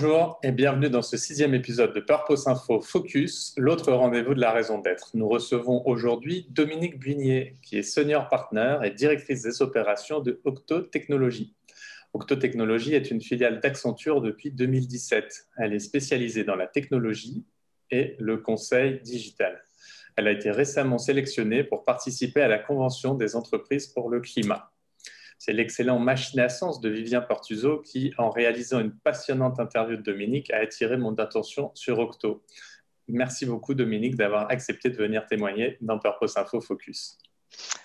Bonjour et bienvenue dans ce sixième épisode de Purpose Info Focus, l'autre rendez-vous de la raison d'être. Nous recevons aujourd'hui Dominique Buigné, qui est senior partner et directrice des opérations de Octo Technologies. Octo Technologies est une filiale d'Accenture depuis 2017. Elle est spécialisée dans la technologie et le conseil digital. Elle a été récemment sélectionnée pour participer à la Convention des entreprises pour le climat. C'est l'excellent machine à sens de Vivien Portuzo qui, en réalisant une passionnante interview de Dominique, a attiré mon attention sur Octo. Merci beaucoup Dominique d'avoir accepté de venir témoigner dans Purpose Info Focus.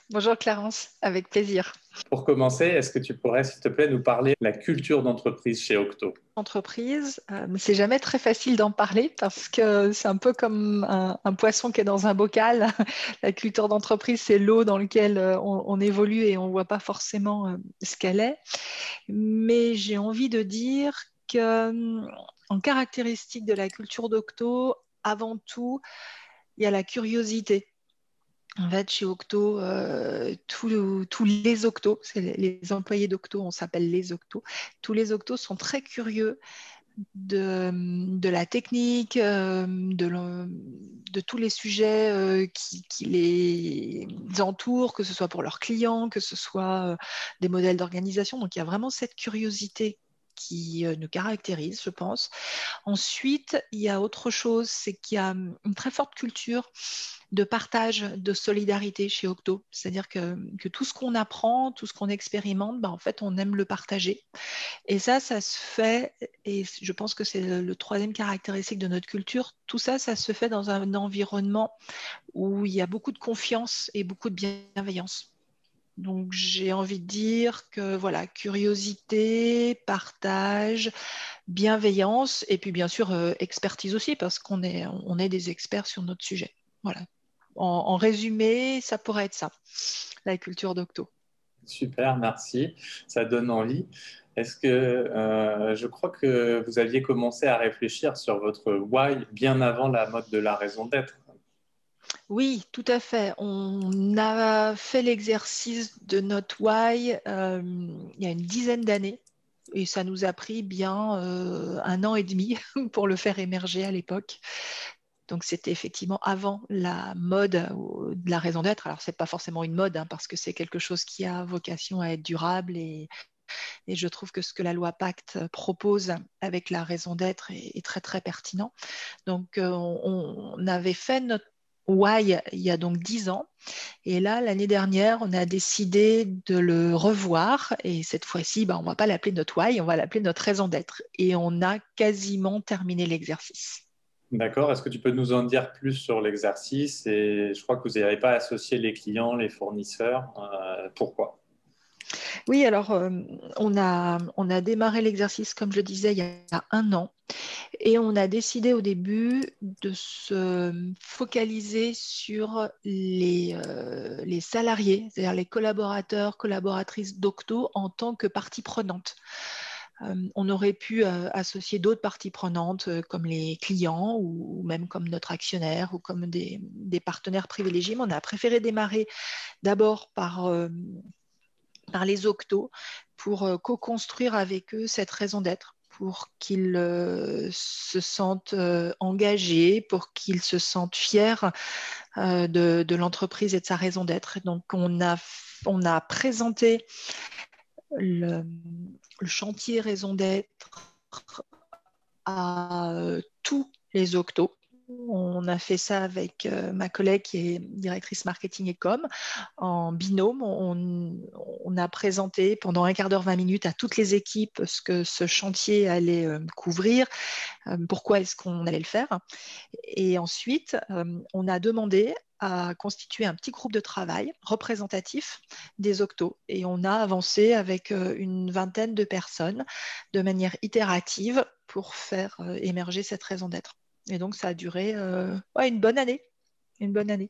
Bonjour Clarence, avec plaisir. Pour commencer, est-ce que tu pourrais, s'il te plaît, nous parler de la culture d'entreprise chez Octo? Entreprise, euh, c'est jamais très facile d'en parler parce que c'est un peu comme un, poisson qui est dans un bocal. la culture d'entreprise, c'est l'eau dans laquelle euh, on, évolue et on ne voit pas forcément euh, ce qu'elle est. Mais j'ai envie de dire que, en caractéristique de la culture d'Octo, avant tout, il y a la curiosité en fait, chez Octo, euh, tous, les Octos, les, employés d'Octo, on s'appelle les Octos, tous les Octos sont très curieux de, la technique, euh, de, tous les sujets euh, qui, les entourent, que ce soit pour leurs clients, que ce soit des modèles d'organisation. Donc il y a vraiment cette curiosité qui nous caractérise, je pense. Ensuite, il y a autre chose, c'est qu'il y a une très forte culture de partage, de solidarité chez Octo. C'est-à-dire que, tout ce qu'on apprend, tout ce qu'on expérimente, ben, en fait, on aime le partager. Et ça, ça se fait, et je pense que c'est le, troisième caractéristique de notre culture, tout ça, ça se fait dans un environnement où il y a beaucoup de confiance et beaucoup de bienveillance. Donc j'ai envie de dire que voilà, curiosité, partage, bienveillance et puis bien sûr euh, expertise aussi parce qu'on est, on est des experts sur notre sujet. Voilà, en, résumé, ça pourrait être ça, la culture d'Octo. Super, merci. Ça donne envie. Est-ce que euh, je crois que vous aviez commencé à réfléchir sur votre why bien avant la mode de la raison d'être oui, tout à fait. On a fait l'exercice de notre why euh, il y a une dizaine d'années et ça nous a pris bien euh, un an et demi pour le faire émerger à l'époque. Donc c'était effectivement avant la mode de la raison d'être. Alors ce n'est pas forcément une mode hein, parce que c'est quelque chose qui a vocation à être durable et, je trouve que ce que la loi Pacte propose avec la raison d'être est, très très pertinent. Donc euh, on, avait fait notre Why il y a donc dix ans. Et là, l'année dernière, on a décidé de le revoir. Et cette fois-ci, bah, on ne va pas l'appeler notre Why, on va l'appeler notre raison d'être. Et on a quasiment terminé l'exercice. D'accord. Est-ce que tu peux nous en dire plus sur l'exercice? Et je crois que vous n'avez pas associé les clients, les fournisseurs. Euh, pourquoi? Oui, alors euh, on, a, on a démarré l'exercice, comme je disais, il y a un an. Et on a décidé au début de se focaliser sur les, euh, les salariés, c'est-à-dire les collaborateurs, collaboratrices d'Octo en tant que partie prenante. Euh, on aurait pu euh, associer d'autres parties prenantes comme les clients ou, même comme notre actionnaire ou comme des, partenaires privilégiés. Mais on a préféré démarrer d'abord par, par les octos pour co-construire avec eux cette raison d'être pour qu'ils se sentent engagés, pour qu'ils se sentent fiers de, l'entreprise et de sa raison d'être. Donc, on a, présenté le, chantier raison d'être à euh, tous les octos. On a fait ça avec euh, ma collègue qui est directrice marketing et com en binôme. On, a présenté pendant un quart d'heure, 20 minutes à toutes les équipes ce que ce chantier allait euh, couvrir, pourquoi est-ce qu'on allait le faire. Et ensuite, on a demandé à constituer un petit groupe de travail représentatif des octos. Et on a avancé avec euh, une vingtaine de personnes de manière itérative pour faire euh, émerger cette raison d'être. Et donc, ça a duré euh, une bonne année. Une bonne année.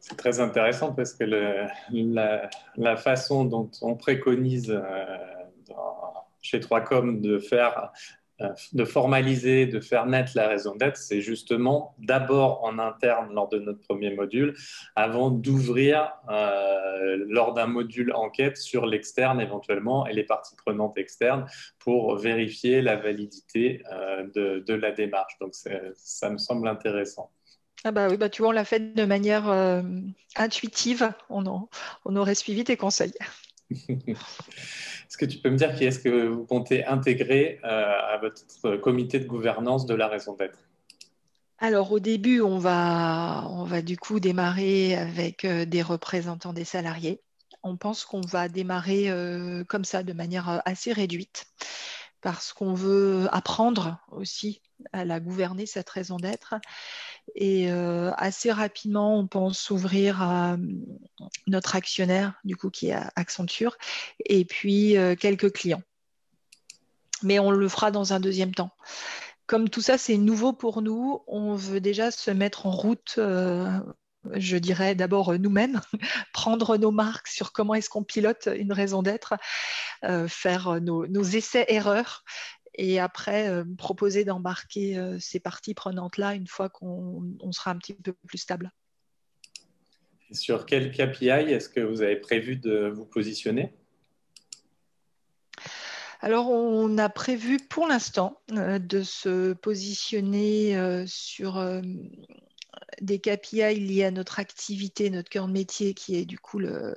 C'est très intéressant parce que la, façon dont on préconise euh, chez 3Com de faire de formaliser, de faire naître la raison d'être, c'est justement d'abord en interne lors de notre premier module, avant d'ouvrir euh, lors d'un module enquête sur l'externe éventuellement et les parties prenantes externes pour vérifier la validité de, la démarche. Donc ça me semble intéressant. Ah bah oui, bah tu vois, on l'a fait de manière euh, intuitive. On, on, aurait suivi tes conseils. est-ce que tu peux me dire qui est-ce que vous comptez intégrer euh, à votre comité de gouvernance de la raison d'être? Alors au début, on va, on va du coup démarrer avec euh, des représentants des salariés. On pense qu'on va démarrer comme ça de manière assez réduite parce qu'on veut apprendre aussi à la gouverner, cette raison d'être. Et euh, assez rapidement, on pense s'ouvrir à euh, notre actionnaire, du coup, qui est Accenture, et puis euh, quelques clients. Mais on le fera dans un deuxième temps. Comme tout ça, c'est nouveau pour nous, on veut déjà se mettre en route je dirais d'abord nous-mêmes, prendre nos marques sur comment est-ce qu'on pilote une raison d'être, faire nos, nos essais-erreurs et après euh, proposer d'embarquer euh, ces parties prenantes-là une fois qu'on sera un petit peu plus stable. sur quel KPI est-ce que vous avez prévu de vous positionner? Alors, on a prévu pour l'instant euh, de se positionner sur des KPI liés à notre activité, notre cœur de métier, qui est du coup le,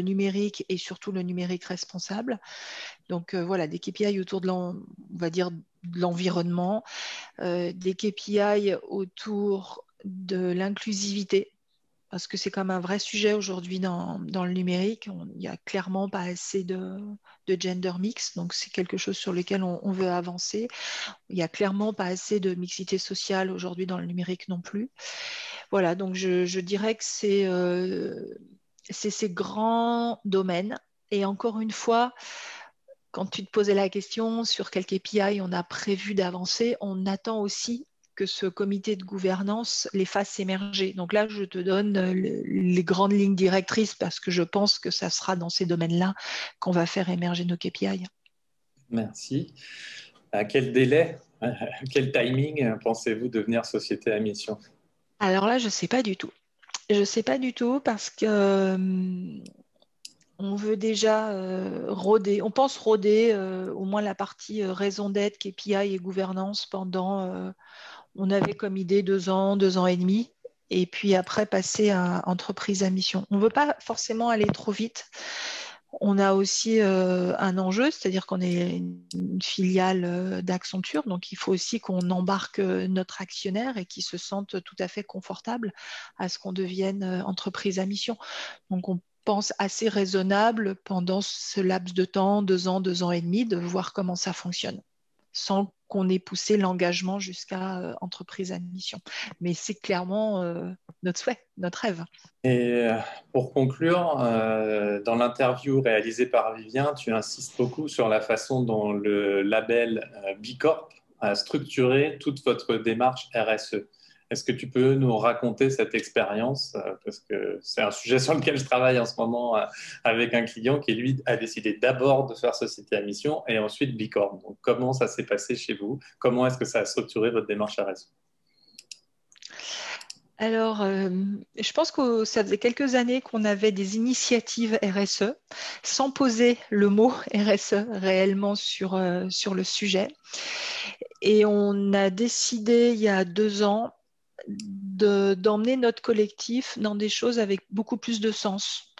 numérique et surtout le numérique responsable. Donc euh, voilà, des KPI autour de l'environnement, euh, des KPI autour de l'inclusivité, parce que c'est comme un vrai sujet aujourd'hui dans, le numérique. il n'y a clairement pas assez de, gender mix, donc c'est quelque chose sur lequel on, veut avancer. Il n'y a clairement pas assez de mixité sociale aujourd'hui dans le numérique non plus. Voilà, donc je, dirais que euh, c'est ces grands domaines. Et encore une fois, quand tu te posais la question sur quel KPI on a prévu d'avancer, on attend aussi que ce comité de gouvernance les fasse émerger. Donc là, je te donne euh, les grandes lignes directrices parce que je pense que ça sera dans ces domaines-là qu'on va faire émerger nos KPI. Merci. À quel délai, quel timing pensez-vous devenir société à mission? Alors là, je ne sais pas du tout. Je ne sais pas du tout parce que euh, on veut déjà euh, rôder, on pense rôder au moins la partie raison d'être, KPI et gouvernance pendant on avait comme idée deux ans, deux ans et demi, et puis après passer à entreprise à mission. On ne veut pas forcément aller trop vite. On a aussi euh, un enjeu, c'est-à-dire qu'on est une filiale euh, d'Accenture, donc il faut aussi qu'on embarque euh, notre actionnaire et qu'il se sente tout à fait confortable à ce qu'on devienne entreprise à mission. Donc on pense assez raisonnable pendant ce laps de temps, deux ans, deux ans et demi, de voir comment ça fonctionne, sans qu'on ait poussé l'engagement jusqu'à euh, entreprise à mission. Mais c'est clairement euh, notre souhait, notre rêve. Et euh, pour conclure, dans l'interview réalisée par Vivien, tu insistes beaucoup sur la façon dont le label Bicorp a structuré toute votre démarche RSE. Est-ce que tu peux nous raconter cette expérience euh, Parce que c'est un sujet sur lequel je travaille en ce moment euh, avec un client qui, lui, a décidé d'abord de faire société à mission et ensuite Bicorp. Donc, comment ça s'est passé chez vous? Comment est-ce que ça a structuré votre démarche RSE alors, euh, je pense que ça faisait quelques années qu'on avait des initiatives RSE sans poser le mot RSE réellement sur, sur le sujet. Et on a décidé il y a deux ans d'emmener notre collectif dans des choses avec beaucoup plus de sens.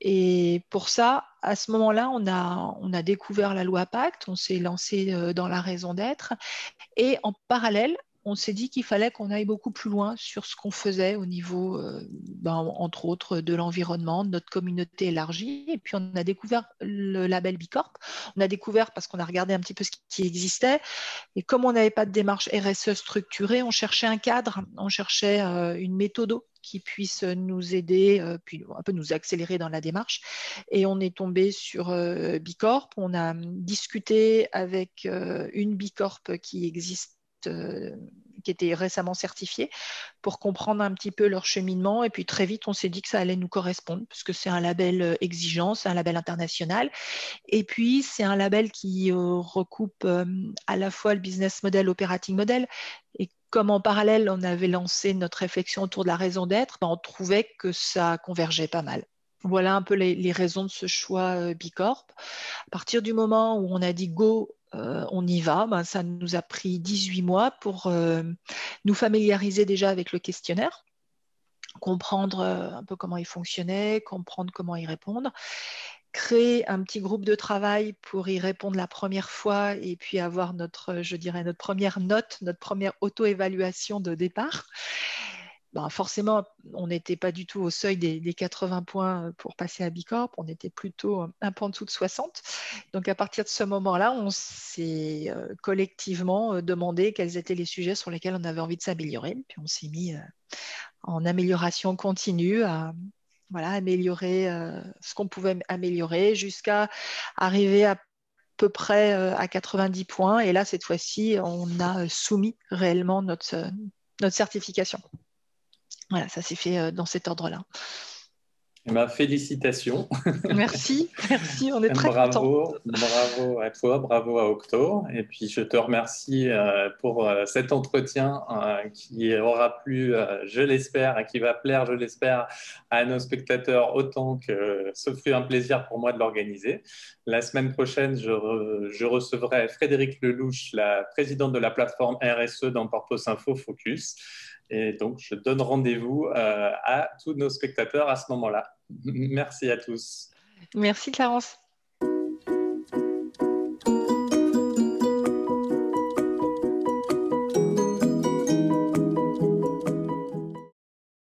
Et pour ça, à ce moment-là, on a, on a découvert la loi Pacte, on s'est lancé euh, dans la raison d'être. Et en parallèle, on s'est dit qu'il fallait qu'on aille beaucoup plus loin sur ce qu'on faisait au niveau, euh, ben, entre autres, de l'environnement, de notre communauté élargie. Et puis, on a découvert le label Bicorp. On a découvert parce qu'on a regardé un petit peu ce qui existait. Et comme on n'avait pas de démarche RSE structurée, on cherchait un cadre, on cherchait euh, une méthode qui puisse nous aider, euh, puis un peu nous accélérer dans la démarche. Et on est tombé sur Bicorp. On a discuté avec une Bicorp qui existe euh, qui étaient récemment certifiés pour comprendre un petit peu leur cheminement. Et puis très vite, on s'est dit que ça allait nous correspondre, puisque c'est un label euh, exigeant, c'est un label international. Et puis, c'est un label qui recoupe à la fois le business model, l'operating model. Et comme en parallèle, on avait lancé notre réflexion autour de la raison d'être, ben, on trouvait que ça convergeait pas mal. Voilà un peu les, raisons de ce choix euh, Bicorp. À partir du moment où on a dit go, euh, on y va, ben, ça nous a pris 18 mois pour euh, nous familiariser déjà avec le questionnaire, comprendre un peu comment il fonctionnait, comprendre comment y répondre créer un petit groupe de travail pour y répondre la première fois et puis avoir notre, je dirais, notre première note, notre première auto-évaluation de départ. Ben forcément, on n'était pas du tout au seuil des, 80 points pour passer à Bicorp, on était plutôt un peu en dessous de 60. Donc à partir de ce moment-là, on s'est euh, collectivement euh, demandé quels étaient les sujets sur lesquels on avait envie de s'améliorer. Puis on s'est mis euh, en amélioration continue à, voilà, améliorer ce qu'on pouvait améliorer jusqu'à arriver à peu près à 90 points. Et là, cette fois-ci, on a soumis réellement notre, notre certification. Voilà, ça s'est fait euh, dans cet ordre-là. Eh ben, félicitations. Merci, merci, on est très bravo, Bravo à toi, bravo à Octo. Et puis je te remercie euh, pour euh, cet entretien qui aura plu, je l'espère, et qui va plaire, je l'espère, à nos spectateurs autant que ce fut un plaisir pour moi de l'organiser. La semaine prochaine, je, je, recevrai Frédéric Lelouch, la présidente de la plateforme RSE dans Portos Info Focus. Et donc, je donne rendez-vous euh, à tous nos spectateurs à ce moment-là. Merci à tous. Merci Clarence.